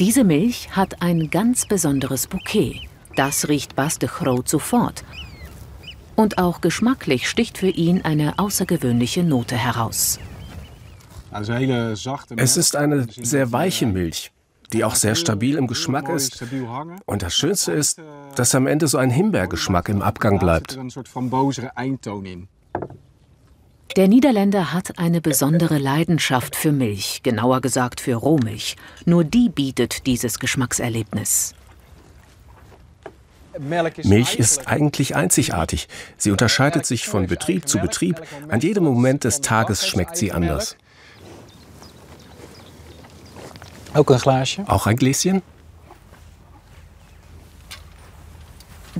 Diese Milch hat ein ganz besonderes Bouquet. Das riecht Bas de Groot sofort. Und auch geschmacklich sticht für ihn eine außergewöhnliche Note heraus. Es ist eine sehr weiche Milch, die auch sehr stabil im Geschmack ist. Und das Schönste ist, dass am Ende so ein Himbeergeschmack im Abgang bleibt. Der Niederländer hat eine besondere Leidenschaft für Milch, genauer gesagt für Rohmilch. Nur die bietet dieses Geschmackserlebnis. Milch ist eigentlich einzigartig. Sie unterscheidet sich von Betrieb zu Betrieb. An jedem Moment des Tages schmeckt sie anders. Auch ein Gläschen?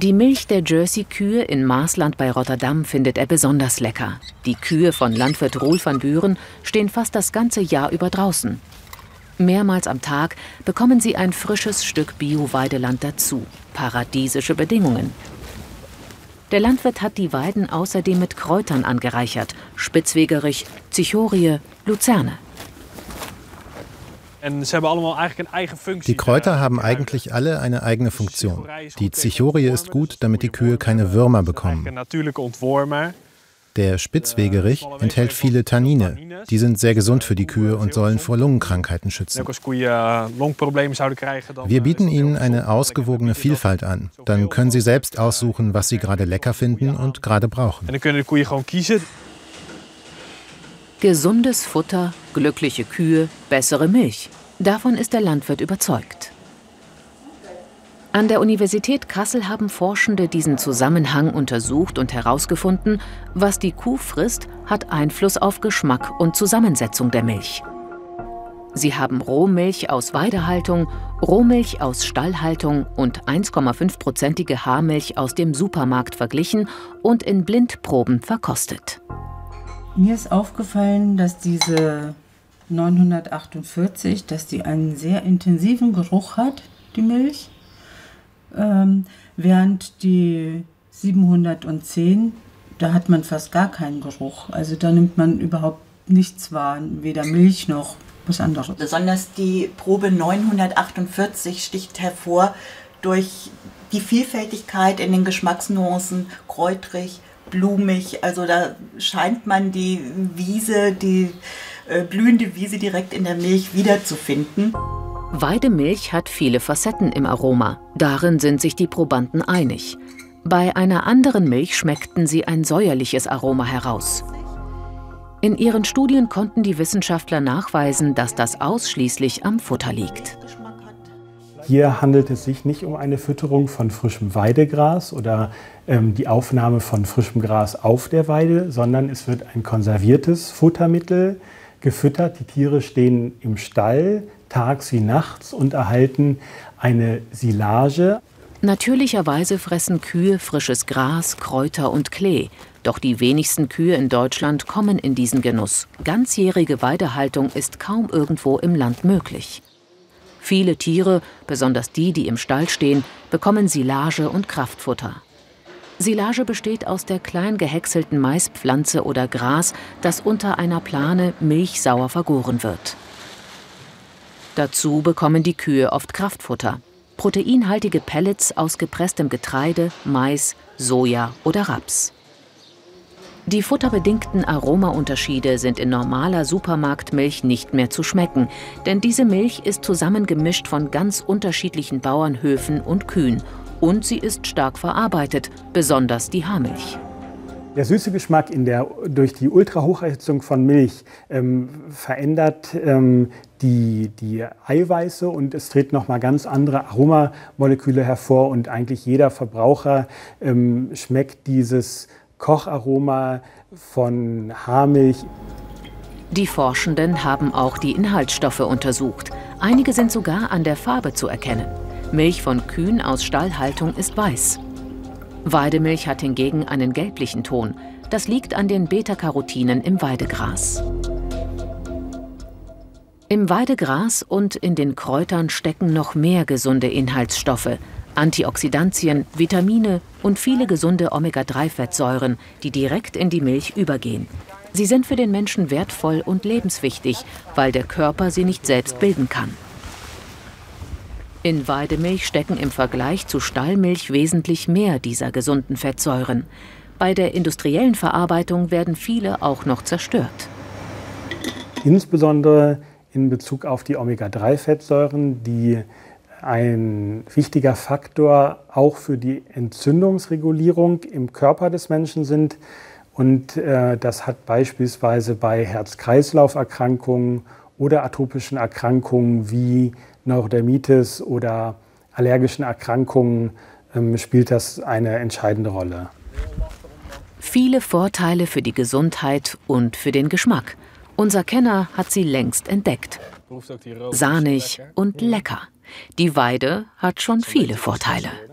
Die Milch der Jersey-Kühe in Maasland bei Rotterdam findet er besonders lecker. Die Kühe von Landwirt Roel van Buren stehen fast das ganze Jahr über draußen. Mehrmals am Tag bekommen sie ein frisches Stück Bio-Weideland dazu. Paradiesische Bedingungen. Der Landwirt hat die Weiden außerdem mit Kräutern angereichert. Spitzwegerich, Zichorie, Luzerne. Die Kräuter haben eigentlich alle eine eigene Funktion. Die Zichorie ist gut, damit die Kühe keine Würmer bekommen. Der Spitzwegerich enthält viele Tannine. Die sind sehr gesund für die Kühe und sollen vor Lungenkrankheiten schützen. Wir bieten ihnen eine ausgewogene Vielfalt an. Dann können sie selbst aussuchen, was sie gerade lecker finden und gerade brauchen. Gesundes Futter, glückliche Kühe, bessere Milch. Davon ist der Landwirt überzeugt. An der Universität Kassel haben Forschende diesen Zusammenhang untersucht und herausgefunden, was die Kuh frisst, hat Einfluss auf Geschmack und Zusammensetzung der Milch. Sie haben Rohmilch aus Weidehaltung, Rohmilch aus Stallhaltung und 1,5-prozentige Haarmilch aus dem Supermarkt verglichen und in Blindproben verkostet. Mir ist aufgefallen, dass diese 948, dass die einen sehr intensiven Geruch hat, die Milch, ähm, während die 710, da hat man fast gar keinen Geruch. Also da nimmt man überhaupt nichts wahr, weder Milch noch was anderes. Besonders die Probe 948 sticht hervor durch die Vielfältigkeit in den Geschmacksnuancen, kräutrig, blumig. Also da scheint man die Wiese, die äh, blühende Wiese direkt in der Milch wiederzufinden. Weidemilch hat viele Facetten im Aroma. Darin sind sich die Probanden einig. Bei einer anderen Milch schmeckten sie ein säuerliches Aroma heraus. In ihren Studien konnten die Wissenschaftler nachweisen, dass das ausschließlich am Futter liegt. Hier handelt es sich nicht um eine Fütterung von frischem Weidegras oder ähm, die Aufnahme von frischem Gras auf der Weide, sondern es wird ein konserviertes Futtermittel gefüttert. Die Tiere stehen im Stall tags wie nachts und erhalten eine Silage. Natürlicherweise fressen Kühe frisches Gras, Kräuter und Klee. Doch die wenigsten Kühe in Deutschland kommen in diesen Genuss. Ganzjährige Weidehaltung ist kaum irgendwo im Land möglich. Viele Tiere, besonders die, die im Stall stehen, bekommen Silage und Kraftfutter. Silage besteht aus der klein gehäckselten Maispflanze oder Gras, das unter einer Plane milchsauer vergoren wird. Dazu bekommen die Kühe oft Kraftfutter, proteinhaltige Pellets aus gepresstem Getreide, Mais, Soja oder Raps. Die futterbedingten Aromaunterschiede sind in normaler Supermarktmilch nicht mehr zu schmecken, denn diese Milch ist zusammengemischt von ganz unterschiedlichen Bauernhöfen und Kühen und sie ist stark verarbeitet, besonders die Haarmilch. Der süße Geschmack der, durch die Ultrahocherhitzung von Milch ähm, verändert ähm, die, die Eiweiße und es tritt nochmal ganz andere Aromamoleküle hervor und eigentlich jeder Verbraucher ähm, schmeckt dieses Kocharoma von Haarmilch. Die Forschenden haben auch die Inhaltsstoffe untersucht. Einige sind sogar an der Farbe zu erkennen. Milch von Kühen aus Stallhaltung ist weiß. Weidemilch hat hingegen einen gelblichen Ton. Das liegt an den Beta-Carotinen im Weidegras. Im Weidegras und in den Kräutern stecken noch mehr gesunde Inhaltsstoffe, Antioxidantien, Vitamine und viele gesunde Omega-3-Fettsäuren, die direkt in die Milch übergehen. Sie sind für den Menschen wertvoll und lebenswichtig, weil der Körper sie nicht selbst bilden kann. In Weidemilch stecken im Vergleich zu Stallmilch wesentlich mehr dieser gesunden Fettsäuren. Bei der industriellen Verarbeitung werden viele auch noch zerstört. Insbesondere in Bezug auf die Omega-3-Fettsäuren, die ein wichtiger Faktor auch für die Entzündungsregulierung im Körper des Menschen sind. Und äh, das hat beispielsweise bei Herz-Kreislauf-Erkrankungen oder atopischen Erkrankungen wie Neurodermitis oder allergischen Erkrankungen ähm, spielt das eine entscheidende Rolle. Viele Vorteile für die Gesundheit und für den Geschmack. Unser Kenner hat sie längst entdeckt. Sahnig und lecker. Die Weide hat schon viele Vorteile.